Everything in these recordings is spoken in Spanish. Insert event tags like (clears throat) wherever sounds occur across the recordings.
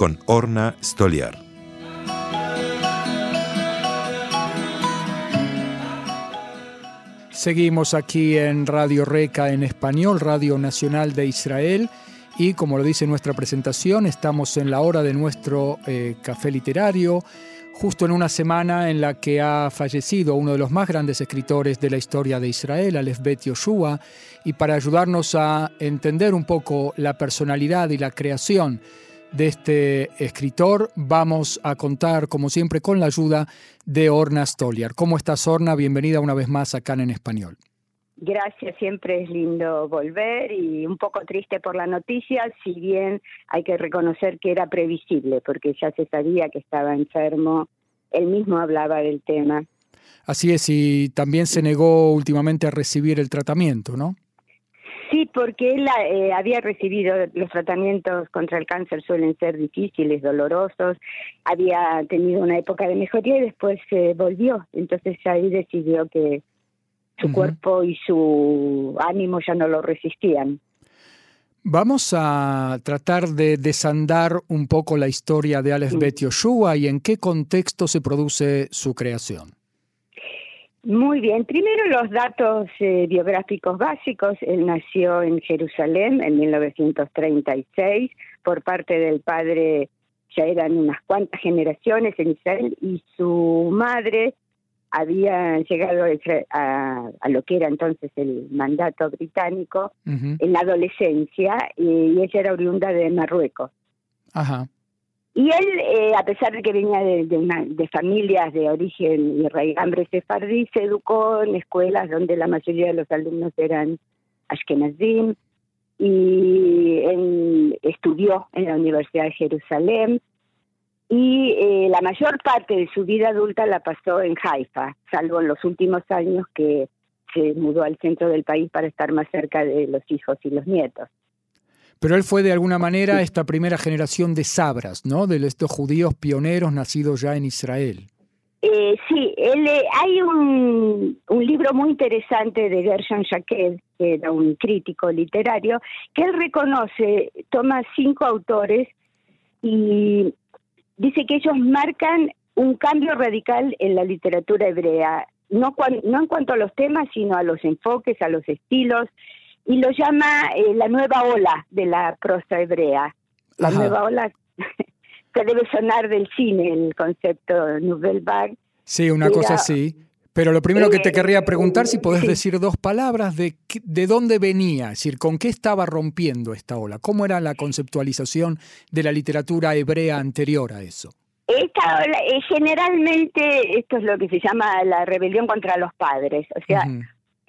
con Orna Stoliar. Seguimos aquí en Radio Reca en español, Radio Nacional de Israel. Y como lo dice nuestra presentación, estamos en la hora de nuestro eh, café literario, justo en una semana en la que ha fallecido uno de los más grandes escritores de la historia de Israel, Aleph Bet Yoshua, y para ayudarnos a entender un poco la personalidad y la creación de este escritor, vamos a contar, como siempre, con la ayuda de Orna Stoliar. ¿Cómo estás, Orna? Bienvenida una vez más acá en Español. Gracias, siempre es lindo volver y un poco triste por la noticia, si bien hay que reconocer que era previsible, porque ya se sabía que estaba enfermo, él mismo hablaba del tema. Así es, y también se negó últimamente a recibir el tratamiento, ¿no? Sí, porque él eh, había recibido los tratamientos contra el cáncer suelen ser difíciles, dolorosos, había tenido una época de mejoría y después se volvió, entonces ahí decidió que su cuerpo y su ánimo ya no lo resistían. Vamos a tratar de desandar un poco la historia de Aleph Bet Yoshua y en qué contexto se produce su creación. Muy bien, primero los datos eh, biográficos básicos. Él nació en Jerusalén en 1936 por parte del padre, ya eran unas cuantas generaciones en Israel, y su madre había llegado a, lo que era entonces el mandato británico en la adolescencia y, ella era oriunda de Marruecos. Ajá. Y él, eh, a pesar de que venía de, de, familias de origen y raigambre sefardí, se educó en escuelas donde la mayoría de los alumnos eran ashkenazim y estudió en la Universidad de Jerusalén y eh, la mayor parte de su vida adulta la pasó en Haifa, salvo en los últimos años que se mudó al centro del país para estar más cerca de los hijos y los nietos. Pero él fue de alguna manera esta primera generación de sabras, ¿no? De estos judíos pioneros nacidos ya en Israel. Eh, sí, él, eh, hay un, un, libro muy interesante de Gershon Jacquet, que era un crítico literario, que él reconoce, toma cinco autores y dice que ellos marcan un cambio radical en la literatura hebrea, no, no en cuanto a los temas, sino a los enfoques, a los estilos, y lo llama eh, la nueva ola de la prosa hebrea. La nueva ola (laughs) que debe sonar del cine, el concepto Nouvelle Vague. Sí, una cosa así. Pero lo primero que te querría preguntar, si podés decir dos palabras de, de dónde venía, es decir, con qué estaba rompiendo esta ola, cómo era la conceptualización de la literatura hebrea anterior a eso. Esta ola, eh, generalmente esto es lo que se llama la rebelión contra los padres, o sea,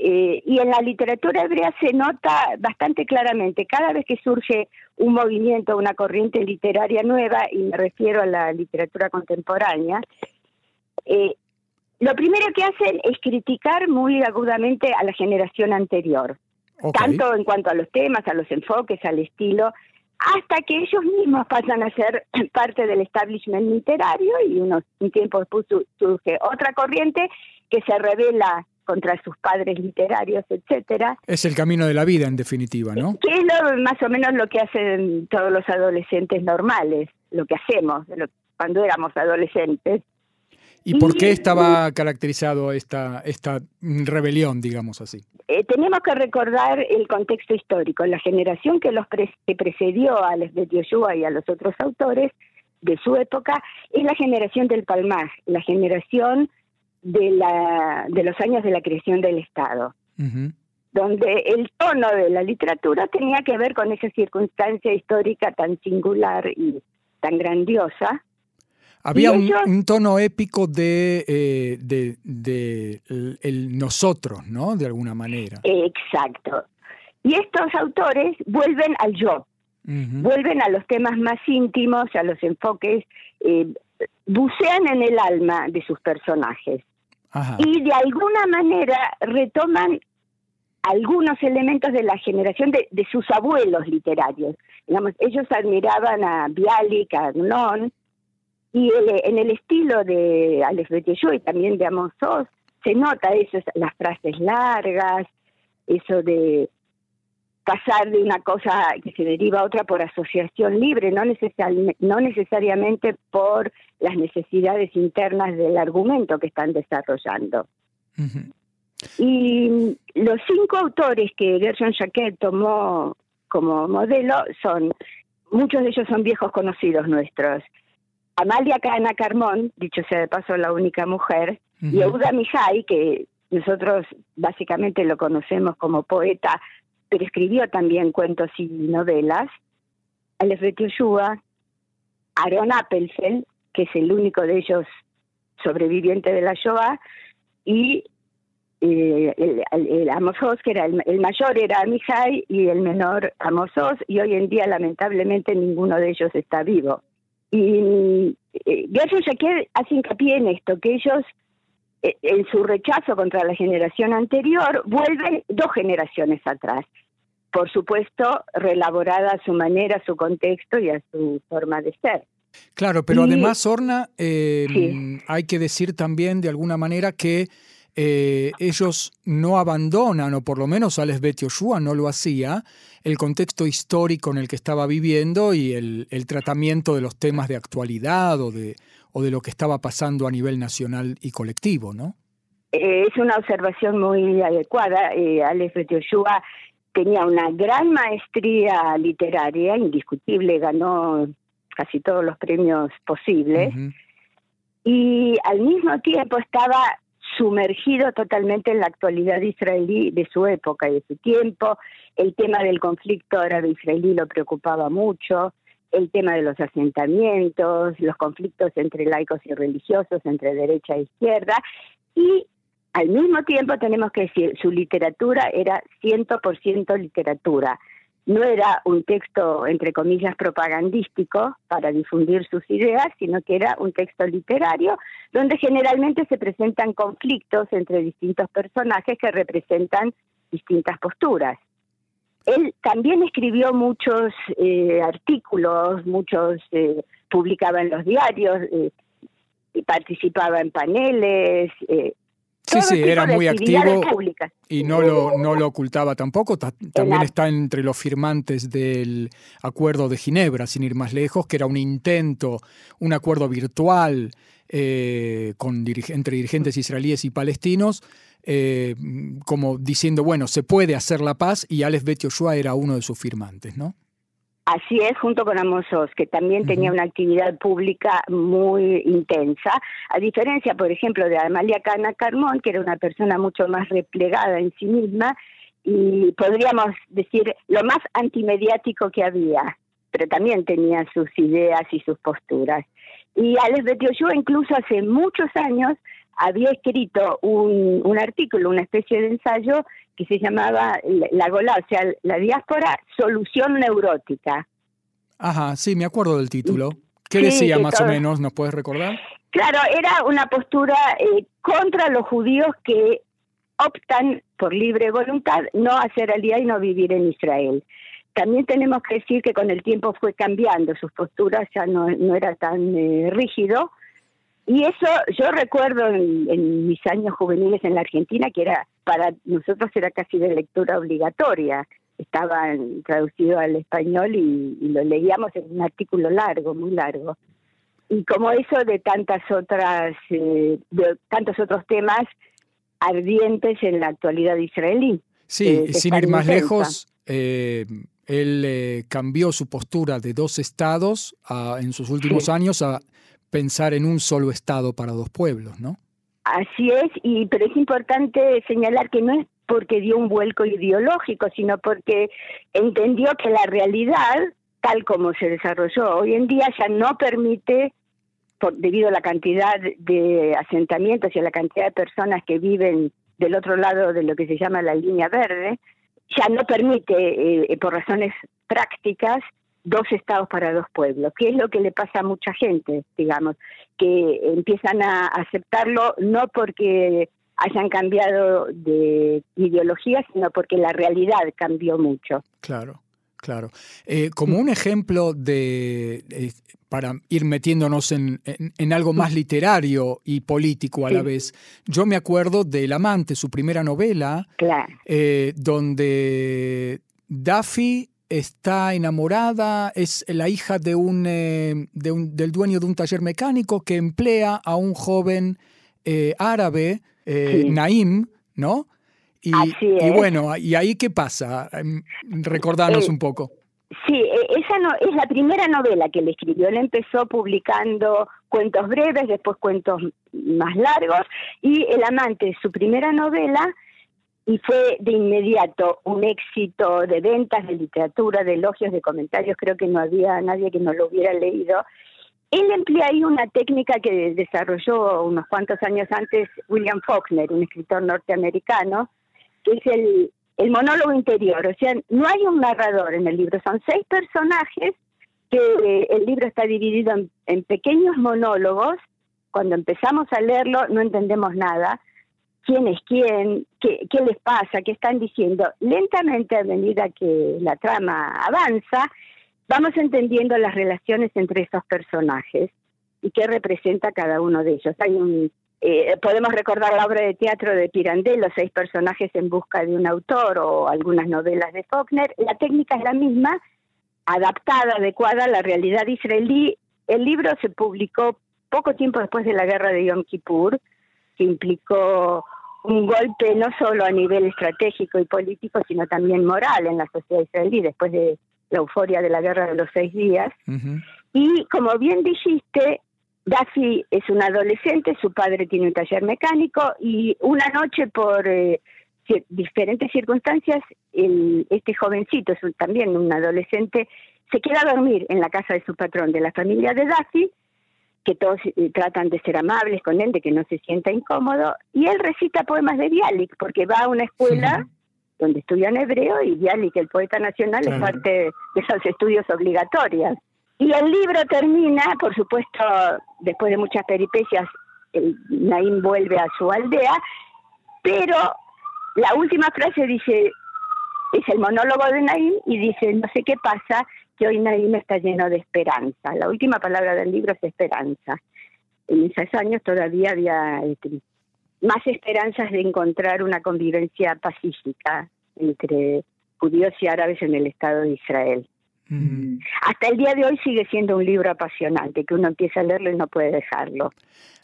eh, y en la literatura hebrea se nota bastante claramente, cada vez que surge un movimiento, una corriente literaria nueva, y me refiero a la literatura contemporánea, eh, lo primero que hacen es criticar muy agudamente a la generación anterior, tanto en cuanto a los temas, a los enfoques, al estilo, hasta que ellos mismos pasan a ser (clears throat) parte del establishment literario y unos, un tiempo después surge otra corriente que se revela contra sus padres literarios, etcétera. Es el camino de la vida, en definitiva, ¿no? Que es más o menos lo que hacen todos los adolescentes normales, lo que hacemos cuando éramos adolescentes. ¿Y por qué estaba caracterizado esta, esta rebelión, digamos así? Eh, tenemos que recordar el contexto histórico. La generación que los que precedió a Les de Yoshua y a los otros autores de su época es la generación del Palmar, la generación de, la, de los años de la creación del Estado, donde el tono de la literatura tenía que ver con esa circunstancia histórica tan singular y tan grandiosa había un, tono épico de, eh, de, el, nosotros, ¿no? De alguna manera. Exacto. Y estos autores vuelven al yo. Vuelven a los temas más íntimos, a los enfoques, eh, bucean en el alma de sus personajes. Y de alguna manera retoman algunos elementos de la generación de, sus abuelos literarios. Digamos, ellos admiraban a Bialik, a Agnon, y en el estilo de Alex Betelló y también de Amos Oz, se nota eso, las frases largas, eso de pasar de una cosa que se deriva a otra por asociación libre, no, no necesariamente por las necesidades internas del argumento que están desarrollando. Y los cinco autores que Gershon Jacquet tomó como modelo son, muchos de ellos son viejos conocidos nuestros. Amalia Cana Carmón, dicho sea de paso la única mujer, y Euda Mijay, que nosotros básicamente lo conocemos como poeta, pero escribió también cuentos y novelas. Aleph Yoshua, Aaron Appelfeld, que es el único de ellos sobreviviente de la Shoah, y eh, el, Amos Oz, que era el, mayor era Mijay y el menor Amos Oz, y hoy en día lamentablemente ninguno de ellos está vivo. Y eh, Gershon hace hincapié en esto, que ellos eh, en su rechazo contra la generación anterior vuelven dos generaciones atrás. Por supuesto, relaborada a su manera, a su contexto y a su forma de ser. Claro, pero además, Orna, hay que decir también de alguna manera que eh, ellos no abandonan, o por lo menos Alex Bet Yoshua no lo hacía, el contexto histórico en el que estaba viviendo y el, tratamiento de los temas de actualidad o de, o de lo que estaba pasando a nivel nacional y colectivo, ¿no? Eh, es una observación muy adecuada. Eh, Alex Bet Yoshua tenía una gran maestría literaria, indiscutible, ganó casi todos los premios posibles. Y al mismo tiempo estaba sumergido totalmente en la actualidad israelí de su época y de su tiempo. El tema del conflicto árabe-israelí lo preocupaba mucho, el tema de los asentamientos, los conflictos entre laicos y religiosos, entre derecha e izquierda, y al mismo tiempo tenemos que decir, su literatura era 100% literatura no era un texto, entre comillas, propagandístico para difundir sus ideas, sino que era un texto literario donde generalmente se presentan conflictos entre distintos personajes que representan distintas posturas. Él también escribió muchos eh, artículos, muchos eh, publicaba en los diarios, eh, participaba en paneles, eh, Sí, sí, era muy activo y no lo, no lo ocultaba tampoco. también está entre los firmantes del Acuerdo de Ginebra, sin ir más lejos, que era un intento, un acuerdo virtual eh, con entre dirigentes israelíes y palestinos, eh, como diciendo, bueno, se puede hacer la paz y Alex Bet Yoshua era uno de sus firmantes, ¿no? Así es, junto con Amos que también tenía una actividad pública muy intensa, a diferencia, por ejemplo, de Amalia Cana Carmón, que era una persona mucho más replegada en sí misma y podríamos decir lo más antimediático que había, pero también tenía sus ideas y sus posturas. Y Alex Betioshua incluso hace muchos años había escrito un, un artículo, una especie de ensayo que se llamaba La Gola, o sea, la diáspora, solución neurótica. Ajá, sí, me acuerdo del título. ¿Qué decía más o menos? ¿Nos puedes recordar? Claro, era una postura eh, contra los judíos que optan por libre voluntad no hacer el día y no vivir en Israel. También tenemos que decir que con el tiempo fue cambiando, sus posturas ya no, no era tan eh, rígido, y eso yo recuerdo en, mis años juveniles en la Argentina, que era para nosotros era casi de lectura obligatoria. Estaba traducido al español y, lo leíamos en un artículo largo, muy largo. Y como eso de tantas otras, eh, de tantos otros temas ardientes en la actualidad israelí. Sí, eh, sin ir más lejos, eh, él cambió su postura de dos estados en sus últimos años a pensar en un solo Estado para dos pueblos, ¿no? Así es, y pero es importante señalar que no es porque dio un vuelco ideológico, sino porque entendió que la realidad, tal como se desarrolló hoy en día, ya no permite, por, debido a la cantidad de asentamientos y a la cantidad de personas que viven del otro lado de lo que se llama la línea verde, ya no permite, eh, por razones prácticas, dos estados para dos pueblos, que es lo que le pasa a mucha gente, digamos, que empiezan a aceptarlo no porque hayan cambiado de ideología, sino porque la realidad cambió mucho. Claro. Claro. Eh, como un ejemplo de, para ir metiéndonos en, en, algo más literario y político a la vez, yo me acuerdo de El amante, su primera novela, eh, donde Daffy está enamorada, es la hija de un, eh, de un, del dueño de un taller mecánico que emplea a un joven árabe, Naim, ¿no? Y, bueno, ¿y ahí qué pasa? Em, recordanos un poco. Sí, e, esa no, es la primera novela que él escribió. Él empezó publicando cuentos breves, después cuentos más largos, y El amante, su primera novela, y fue de inmediato un éxito de ventas, de literatura, de elogios, de comentarios. Creo que no había nadie que no lo hubiera leído. Él emplea ahí una técnica que desarrolló unos cuantos años antes William Faulkner, un escritor norteamericano, que es el, el monólogo interior. O sea, no hay un narrador en el libro, son seis personajes que eh, el libro está dividido en, pequeños monólogos. Cuando empezamos a leerlo no entendemos nada. ¿Quién es quién? ¿Qué, ¿Qué les pasa? ¿Qué están diciendo? Lentamente, a medida que la trama avanza, vamos entendiendo las relaciones entre esos personajes y qué representa cada uno de ellos. Hay un eh, podemos recordar la obra de teatro de Pirandello, seis personajes en busca de un autor o algunas novelas de Faulkner. La técnica es la misma, adaptada, adecuada a la realidad israelí. El libro se publicó poco tiempo después de la guerra de Yom Kippur, que implicó un golpe no solo a nivel estratégico y político, sino también moral en la sociedad israelí después de la euforia de la guerra de los seis días. Y como bien dijiste, Daffy es un adolescente, su padre tiene un taller mecánico y una noche por eh, diferentes circunstancias, el, este jovencito, es también un adolescente, se queda a dormir en la casa de su patrón, de la familia de Daffy, que todos eh, tratan de ser amables con él, de que no se sienta incómodo, y él recita poemas de Bialik, porque va a una escuela donde estudian hebreo y Bialik, el poeta nacional, es parte de esos estudios obligatorios. Y el libro termina, por supuesto, después de muchas peripecias, el Naim vuelve a su aldea, pero la última frase dice, es el monólogo de Naim y dice, no sé qué pasa, que hoy Naim está lleno de esperanza. La última palabra del libro es esperanza. En esos años todavía había este, más esperanzas de encontrar una convivencia pacífica entre judíos y árabes en el Estado de Israel. Mm. Hasta el día de hoy sigue siendo un libro apasionante, que uno empieza a leerlo y no puede dejarlo.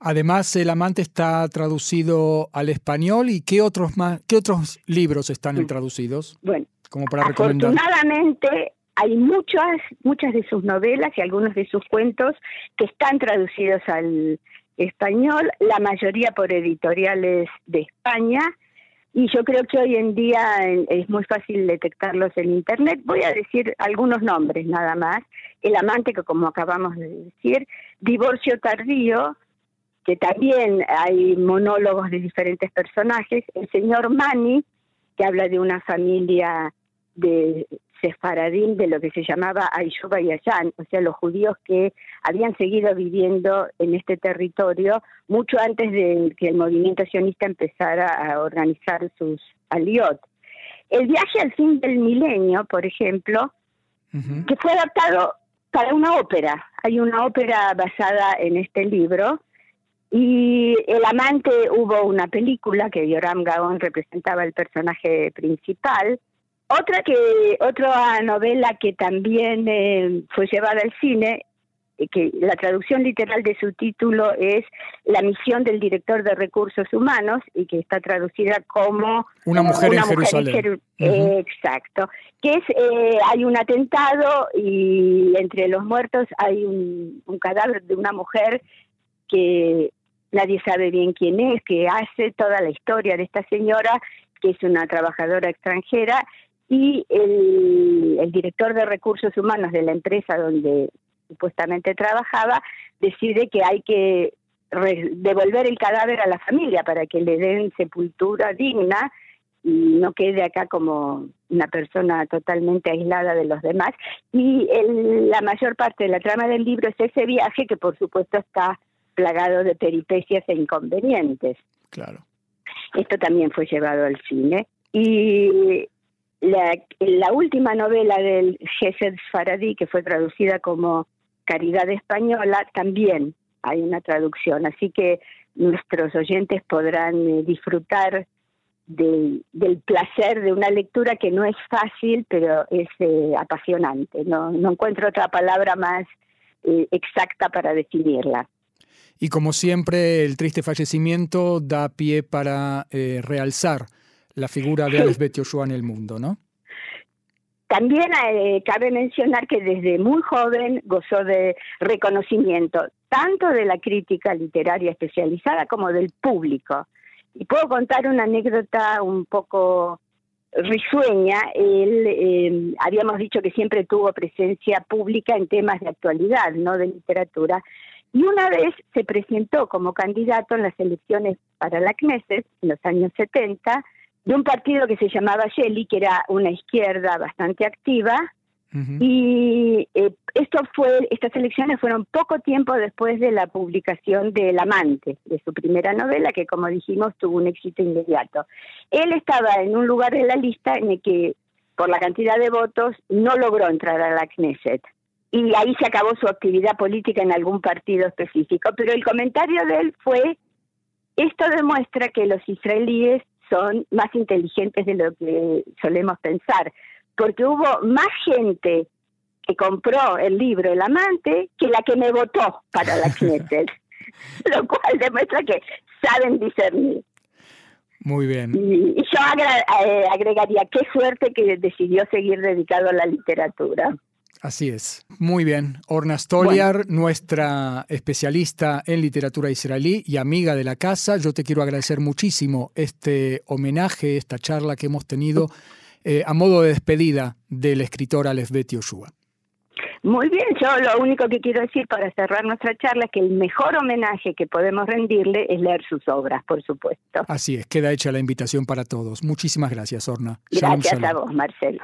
Además, El amante está traducido al español y ¿qué otros más, qué otros libros están mm. traducidos? Bueno, como para afortunadamente hay muchas, muchas de sus novelas y algunos de sus cuentos que están traducidos al español, la mayoría por editoriales de España y yo creo que hoy en día es muy fácil detectarlos en Internet. Voy a decir algunos nombres nada más. El amante, que como acabamos de decir, divorcio tardío, que también hay monólogos de diferentes personajes. El señor Mani, que habla de una familia de sefaradín de lo que se llamaba Aishuba y Ayan, o sea, los judíos que habían seguido viviendo en este territorio mucho antes de que el movimiento sionista empezara a organizar sus aliot. El viaje al fin del milenio, por ejemplo, que fue adaptado para una ópera. Hay una ópera basada en este libro. Y El amante hubo una película que Yoram Gaon representaba el personaje principal. Otra que otra novela que también eh, fue llevada al cine, eh, que la traducción literal de su título es La misión del director de recursos humanos y que está traducida como Una mujer en Jerusalén. Exacto. Que es eh, hay un atentado y entre los muertos hay un, un cadáver de una mujer que nadie sabe bien quién es, que hace toda la historia de esta señora que es una trabajadora extranjera y el, director de recursos humanos de la empresa donde supuestamente trabajaba decide que hay que devolver el cadáver a la familia para que le den sepultura digna y no quede acá como una persona totalmente aislada de los demás. Y la mayor parte de la trama del libro es ese viaje que por supuesto está plagado de peripecias e inconvenientes. Claro. Esto también fue llevado al cine. Y la, última novela del Gesed Faradí, que fue traducida como Caridad Española, también hay una traducción. Así que nuestros oyentes podrán eh, disfrutar del placer de una lectura que no es fácil, pero es eh, apasionante. No, no encuentro otra palabra más eh, exacta para definirla. Y como siempre, el triste fallecimiento da pie para realzar la figura de Alex Joshua en el mundo, ¿no? También cabe mencionar que desde muy joven gozó de reconocimiento tanto de la crítica literaria especializada como del público. Y puedo contar una anécdota un poco risueña. Él, eh, habíamos dicho que siempre tuvo presencia pública en temas de actualidad, no de literatura. Y una vez se presentó como candidato en las elecciones para la Knesset, en los años 70, de un partido que se llamaba Shelley, que era una izquierda bastante activa, y eh, esto fue, estas elecciones fueron poco tiempo después de la publicación de El amante, de su primera novela, que como dijimos tuvo un éxito inmediato. Él estaba en un lugar de la lista en el que, por la cantidad de votos, no logró entrar a la Knesset. Y ahí se acabó su actividad política en algún partido específico. Pero el comentario de él fue, esto demuestra que los israelíes son más inteligentes de lo que solemos pensar porque hubo más gente que compró el libro El amante que la que me votó para la Knesset, (laughs) lo cual demuestra que saben discernir. Muy bien. Y, yo eh, agregaría, qué suerte que decidió seguir dedicado a la literatura. Así es. Muy bien. Orna Stoliar, nuestra especialista en literatura israelí y amiga de la casa, yo te quiero agradecer muchísimo este homenaje, esta charla que hemos tenido eh, a modo de despedida del escritor Aleph Bet Yoshua. Muy bien, yo lo único que quiero decir para cerrar nuestra charla es que el mejor homenaje que podemos rendirle es leer sus obras, por supuesto. Así es, queda hecha la invitación para todos. Muchísimas gracias, Orna. Gracias a vos, Marcelo.